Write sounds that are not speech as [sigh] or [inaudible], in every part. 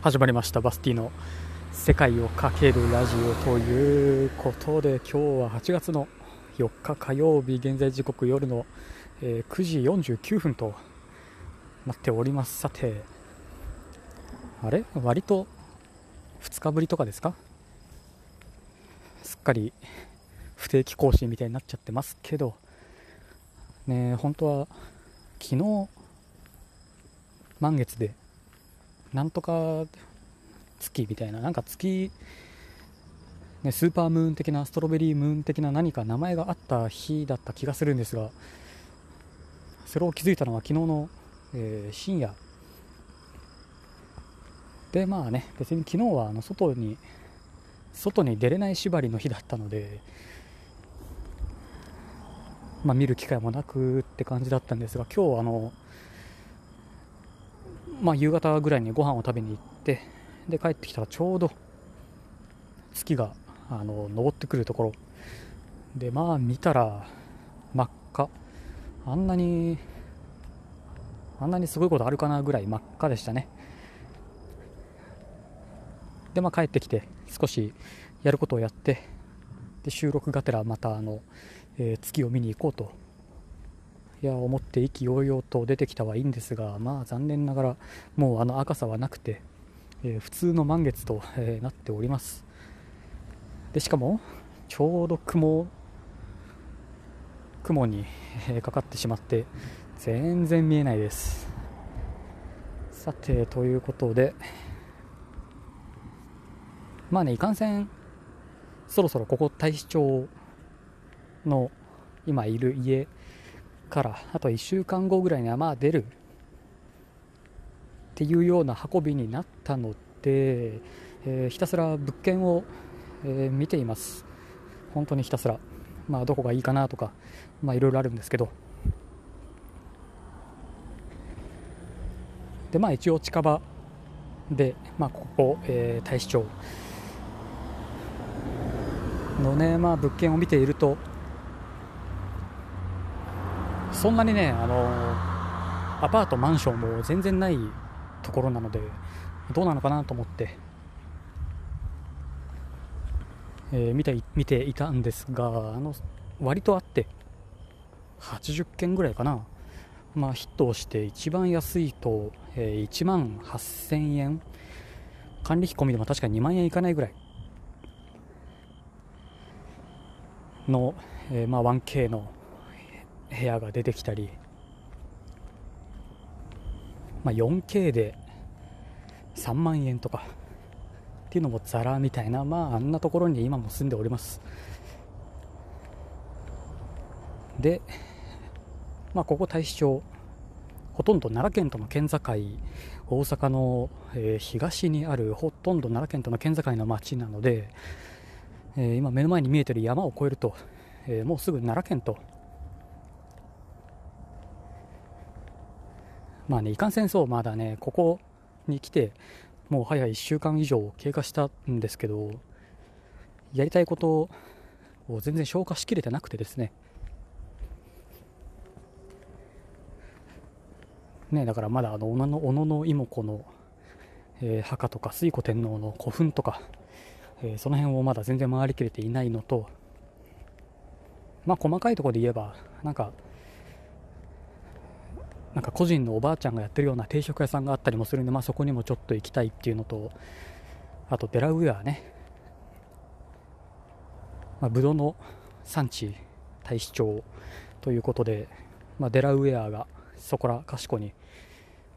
始まりました。バスティの世界をかけるラジオということで今日は8月の4日火曜日現在時刻夜の、え9時49分となっております。さてあれ？割と2日ぶりとかですか？すっかり不定期更新みたいになっちゃってますけどね本当は昨日満月でなんとか月みたいななんか月、ね、スーパームーン的なストロベリームーン的な何か名前があった日だった気がするんですがそれを気づいたのは昨日の、えー深夜。でまあね別に昨日はあの外に外に出れない縛りの日だったのでまあ、見る機会もなくって感じだったんですが今日あの、まあ、夕方ぐらいにご飯を食べに行ってで帰ってきたらちょうど月があの昇ってくるところ。でまあ見たら真っ赤。あんなにあんなにすごいことあるかなぐらい真っ赤でしたね。でまあ帰ってきて少しやることをやってで収録がてらまたあの、えー月を見に行こうといや思って意気揚々と出てきたはいいんですがまあ残念ながらもうあの赤さはなくて、えー普通の満月と、えーなっております。でしかもちょうど雲雲に、えーかかってしまって全然見えないです。さてということでまあねいかんせんそろそろここ大使町の今いる家からあと1週間後ぐらいにはまあ出る。っていうような運びになったので、えーひたすら物件を、えー見ています。本当にひたすら。まあどこがいいかなとかまあいろいろあるんですけど。でまあ一応近場でまあここ、えー大使町のね、まあ、物件を見ているとそんなにねあのアパートマンションも全然ないところなのでどうなのかなと思って、えー見てい見ていたんですがあの割とあって80件ぐらいかな、まあ、ヒットをして一番安いと、えー1万8000円。管理費込みでも確か2万円いかないぐらい。の、えーまあ、1K の部屋が出てきたり、まあ、4K で3万円とかっていうのもザラみたいな、まあ、あんなところに今も住んでおります。で、まあ、ここ大使町ほとんど奈良県との県境大阪の、え東にあるほとんど奈良県との県境の町なので、え今目の前に見えてる山を越えると、えもうすぐ奈良県とまあねいかんせんそうまだねここに来てもう早1週間以上経過したんですけどやりたいことを全然消化しきれてなくてですね。ねだからまだあの小野の小野の妹子の、えー墓とか推古天皇の古墳とかえーその辺をまだ全然回りきれていないのと、まあ、細かいところで言えばなんかなんか個人のおばあちゃんがやってるような定食屋さんがあったりもするんで、まあ、そこにもちょっと行きたいっていうのとあとデラウェアね、まあ、ブドウの産地大使町ということで、まあ、デラウェアがそこらかしこに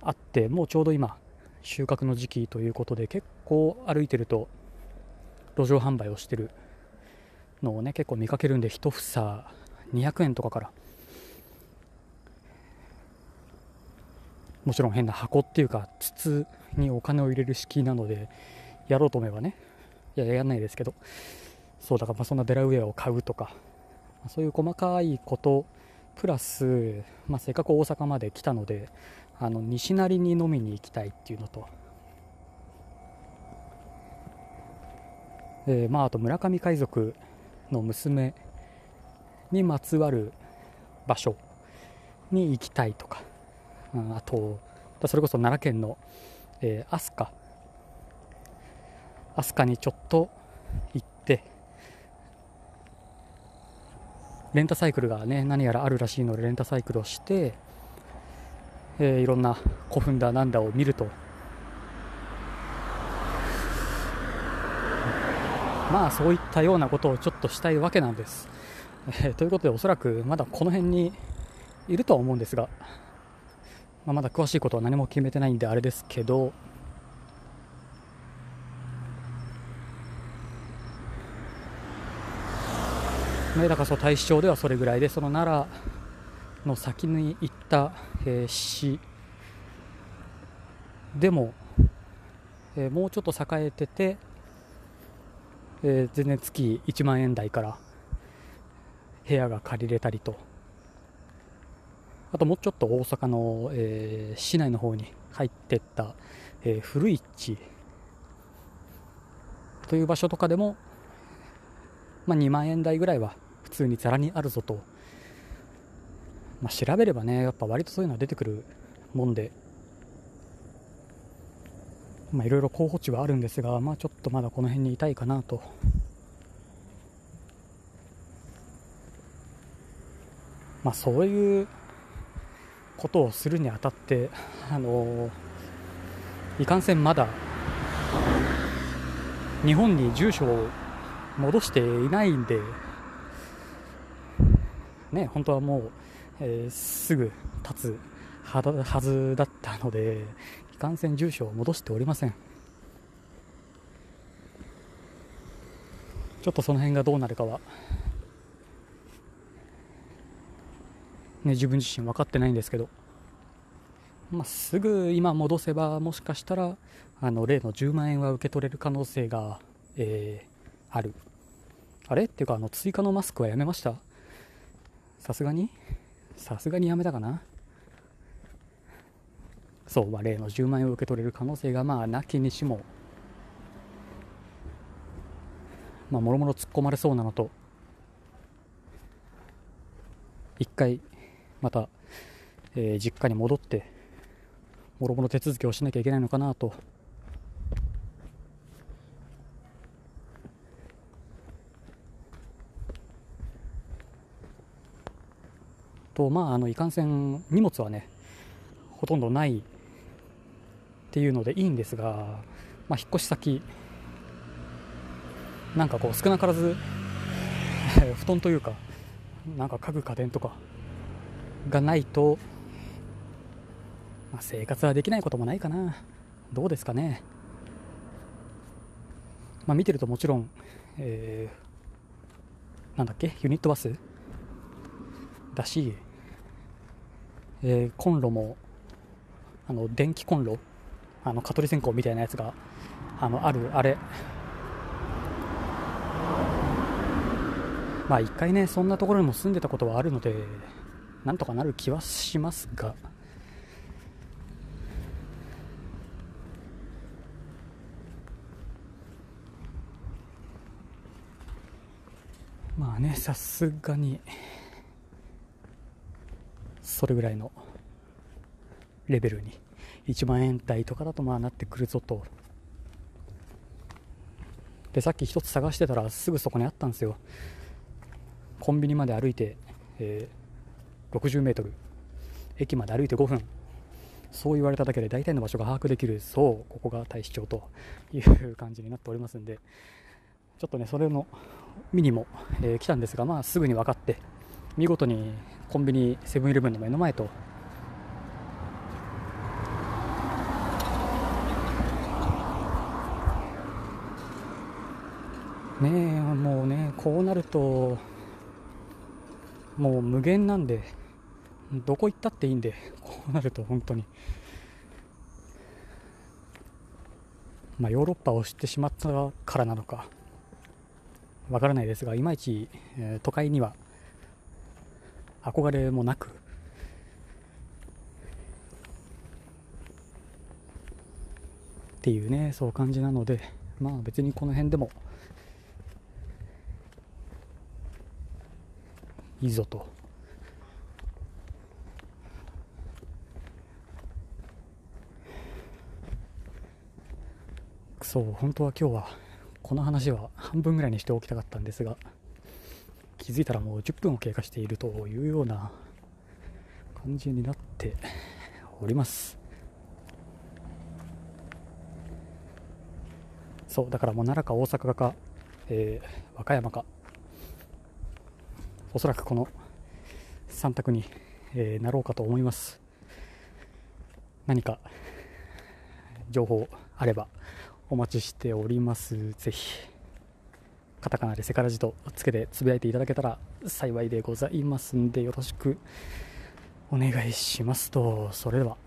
あってもうちょうど今収穫の時期ということで結構歩いてると路上販売をしてるのをね結構見かけるんで1房200円とかからもちろん変な箱っていうか筒にお金を入れる式なのでやろうと思えばね。いややんないですけど。そうだからまあそんなデラウェアを買うとか。そういう細かいことプラス、まあ、せっかく大阪まで来たのであの西成に飲みに行きたいっていうのと。えーまあ、あと村上海賊の娘にまつわる場所に行きたいとか、あとそれこそ奈良県の、えー、飛鳥。飛鳥にちょっと行ってレンタサイクルがね何やらあるらしいのでレンタサイクルをして、えー、いろんな古墳だなんだを見ると。まあそういったようなことをちょっとしたいわけなんです、えー、ということでおそらくまだこの辺にいるとは思うんですが、まあ、まだ詳しいことは何も決めてないんであれですけどね、だからその大使町ではそれぐらいでその奈良の先に行った、えー、市。でも、えー、もうちょっと栄えてて、えー、全然月1万円台から部屋が借りれたりと。あともうちょっと大阪の、えー、市内の方に入っていった、えー、古市という場所とかでも、まあ、2万円台ぐらいは普通にざらにあるぞと、まあ、調べればねやっぱ割とそういうのは出てくるもんで。まあいろいろ候補地はあるんですが、まあ、ちょっとまだこの辺にいたいかなと。まあそういうことをするにあたって、あのいかんせんまだ日本に住所を戻していないんで、ね、本当はもう、えー、すぐ立つはずだったので、いかんせん住所を戻しておりません。ちょっとその辺がどうなるかはね、自分自身分かってないんですけど、まあ、すぐ今戻せばもしかしたらあの例の10万円は受け取れる可能性が、えー、ある。あれ？っていうかあの追加のマスクはやめました？さすがに？さすがにやめたかな？そう、まあ、例の10万円を受け取れる可能性がまあなきにしもまあもろもろ突っ込まれそうなのと一回また、えー、実家に戻ってもろもろ手続きをしなきゃいけないのかなと。とまああのいかんせん荷物はねほとんどないっていうのでいいんですが、まあ、引っ越し先なんかこう少なからず [laughs] 布団というかなんか家具家電とかがないと、まあ、生活はできないこともないかな。どうですかね、まあ、見てるともちろん、えー、なんだっけ？ユニットバス？だし、えー、コンロもあの電気コンロ？あの蚊取り線香みたいなやつがあのあるあれ。まあ一回ねそんなところにも住んでたことはあるのでなんとかなる気はしますが。まあねさすがにそれぐらいのレベルに。1万円台とかだとまあなってくるぞと。でさっき一つ探してたらすぐそこにあったんですよ。コンビニまで歩いて、えー60メートル。駅まで歩いて5分。そう言われただけで大体の場所が把握できる。そうここが大使町という感じになっておりますんで。ちょっとねそれの見にも、えー、来たんですがまあすぐに分かって見事にコンビニセブンイレブンの目の前と。ねもうねこうなるともう無限なんで。どこ行ったっていいんでこうなると本当に。まあヨーロッパを知ってしまったからなのかわからないですがいまいち、えー、都会には憧れもなくっていうねそう感じなのでまあ別にこの辺でもいいぞと。そう本当は今日はこの話は半分ぐらいにしておきたかったんですが気づいたらもう10分を経過しているというような感じになっております。そうだからもう奈良か大阪か、えー、和歌山か。おそらくこの3択に、えー、なろうかと思います。何か情報あれば。お待ちしております。ぜひカタカナでセカラジとつけてつぶやいていただけたら幸いでございます。んでよろしくお願いしますとそれでは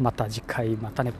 また次回またね。